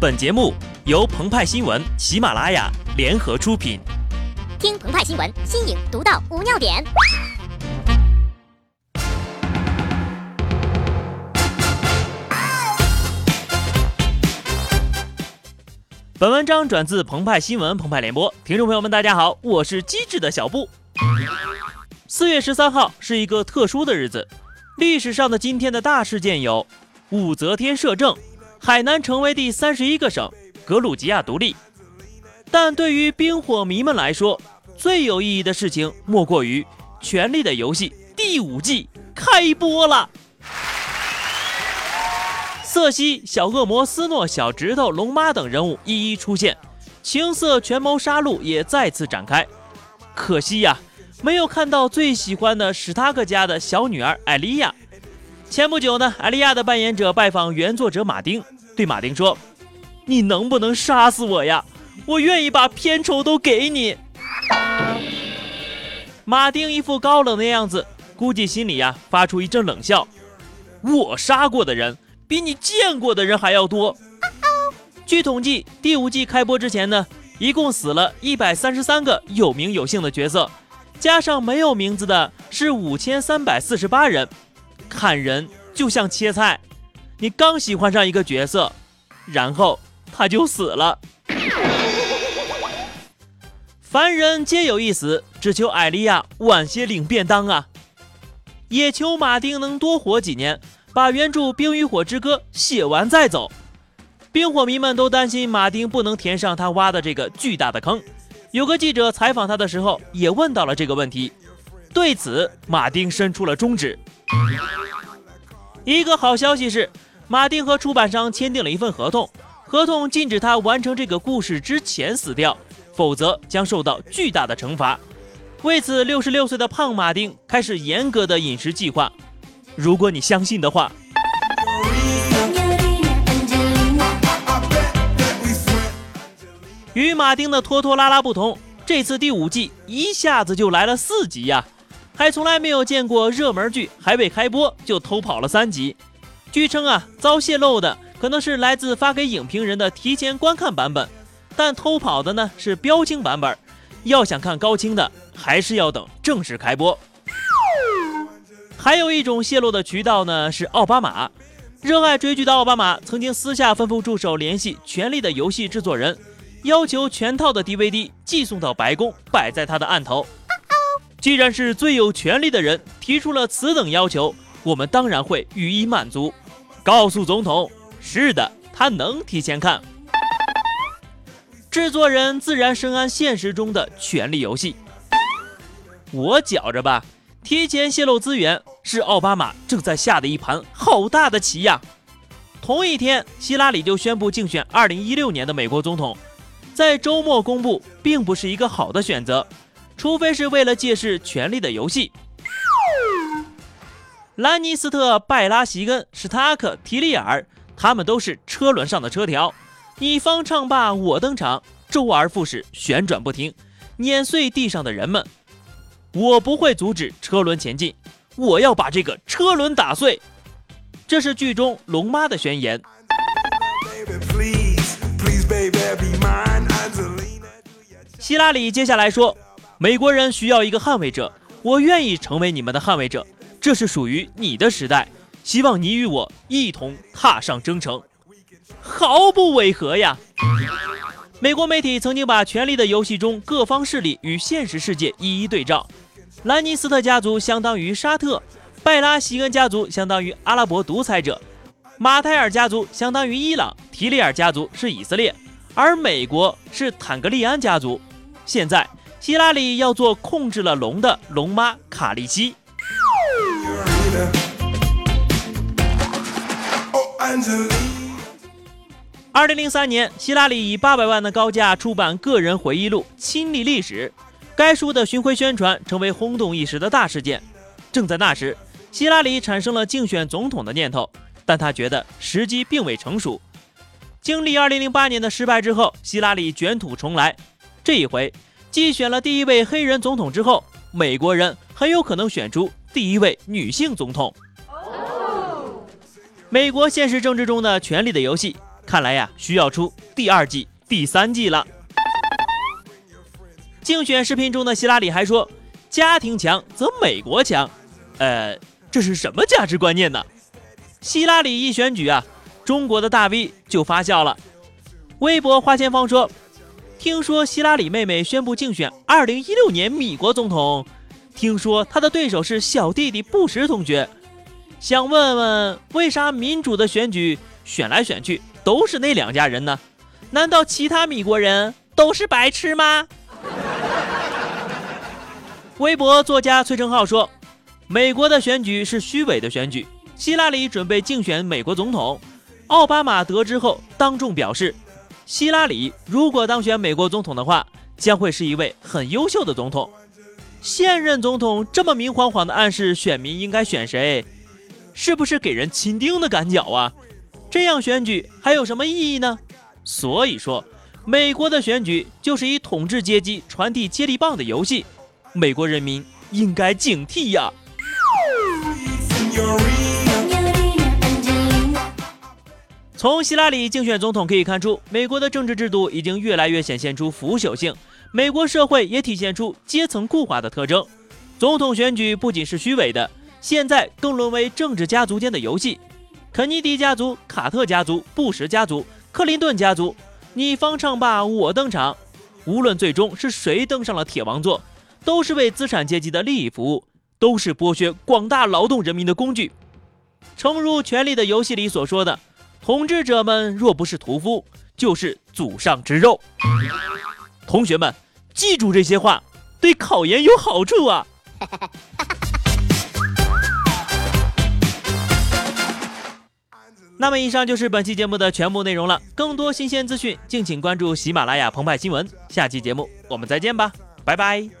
本节目由澎湃新闻、喜马拉雅联合出品。听澎湃新闻，新颖独到，无尿点。本文章转自澎湃新闻《澎湃联播，听众朋友们，大家好，我是机智的小布。四月十三号是一个特殊的日子，历史上的今天的大事件有：武则天摄政。海南成为第三十一个省，格鲁吉亚独立。但对于冰火迷们来说，最有意义的事情莫过于《权力的游戏》第五季开播了。瑟西、小恶魔斯诺、小指头、龙妈等人物一一出现，情色权谋杀戮也再次展开。可惜呀，没有看到最喜欢的史塔克家的小女儿艾莉亚。前不久呢，艾莉亚的扮演者拜访原作者马丁，对马丁说：“你能不能杀死我呀？我愿意把片酬都给你。”马丁一副高冷的样子，估计心里呀发出一阵冷笑：“我杀过的人比你见过的人还要多。”据统计，第五季开播之前呢，一共死了一百三十三个有名有姓的角色，加上没有名字的是五千三百四十八人。看人就像切菜，你刚喜欢上一个角色，然后他就死了。凡人皆有一死，只求艾莉亚晚些领便当啊！也求马丁能多活几年，把原著《冰与火之歌》写完再走。冰火迷们都担心马丁不能填上他挖的这个巨大的坑。有个记者采访他的时候，也问到了这个问题。对此，马丁伸出了中指。一个好消息是，马丁和出版商签订了一份合同，合同禁止他完成这个故事之前死掉，否则将受到巨大的惩罚。为此，六十六岁的胖马丁开始严格的饮食计划。如果你相信的话，与马丁的拖拖拉拉不同，这次第五季一下子就来了四集呀。还从来没有见过热门剧还未开播就偷跑了三集。据称啊，遭泄露的可能是来自发给影评人的提前观看版本，但偷跑的呢是标清版本。要想看高清的，还是要等正式开播。还有一种泄露的渠道呢，是奥巴马。热爱追剧的奥巴马曾经私下吩咐助手联系《权力的游戏》制作人，要求全套的 DVD 寄送到白宫，摆在他的案头。既然是最有权力的人提出了此等要求，我们当然会予以满足。告诉总统，是的，他能提前看。制作人自然深谙现实中的权力游戏。我觉着吧，提前泄露资源是奥巴马正在下的一盘好大的棋呀。同一天，希拉里就宣布竞选2016年的美国总统，在周末公布，并不是一个好的选择。除非是为了借势《权力的游戏》，兰尼斯特、拜拉席根、史塔克、提利尔，他们都是车轮上的车条。你方唱罢我登场，周而复始，旋转不停，碾碎地上的人们。我不会阻止车轮前进，我要把这个车轮打碎。这是剧中龙妈的宣言。希拉里接下来说。美国人需要一个捍卫者，我愿意成为你们的捍卫者。这是属于你的时代，希望你与我一同踏上征程。毫不违和呀！美国媒体曾经把《权力的游戏》中各方势力与现实世界一一对照。兰尼斯特家族相当于沙特，拜拉席恩家族相当于阿拉伯独裁者，马泰尔家族相当于伊朗，提利尔家族是以色列，而美国是坦格利安家族。现在。希拉里要做控制了龙的龙妈卡利西。二零零三年，希拉里以八百万的高价出版个人回忆录《亲历历史》，该书的巡回宣传成为轰动一时的大事件。正在那时，希拉里产生了竞选总统的念头，但他觉得时机并未成熟。经历二零零八年的失败之后，希拉里卷土重来，这一回。继选了第一位黑人总统之后，美国人很有可能选出第一位女性总统。美国现实政治中的权力的游戏看来呀，需要出第二季、第三季了。竞选视频中的希拉里还说：“家庭强则美国强。”呃，这是什么价值观念呢？希拉里一选举啊，中国的大 V 就发笑了。微博花千芳说：“听说希拉里妹妹宣布竞选2016年米国总统，听说她的对手是小弟弟布什同学。想问问，为啥民主的选举选来选去？”都是那两家人呢？难道其他米国人都是白痴吗？微博作家崔成浩说：“美国的选举是虚伪的选举。希拉里准备竞选美国总统，奥巴马得知后当众表示，希拉里如果当选美国总统的话，将会是一位很优秀的总统。现任总统这么明晃晃的暗示选民应该选谁，是不是给人钦定的感脚啊？”这样选举还有什么意义呢？所以说，美国的选举就是以统治阶级传递接力棒的游戏，美国人民应该警惕呀。从希拉里竞选总统可以看出，美国的政治制度已经越来越显现出腐朽性，美国社会也体现出阶层固化的特征。总统选举不仅是虚伪的，现在更沦为政治家族间的游戏。肯尼迪家族、卡特家族、布什家族、克林顿家族，你方唱罢我登场。无论最终是谁登上了铁王座，都是为资产阶级的利益服务，都是剥削广大劳动人民的工具。诚如《权力的游戏》里所说的，统治者们若不是屠夫，就是祖上之肉。同学们，记住这些话，对考研有好处啊！那么，以上就是本期节目的全部内容了。更多新鲜资讯，敬请关注喜马拉雅澎湃新闻。下期节目我们再见吧，拜拜。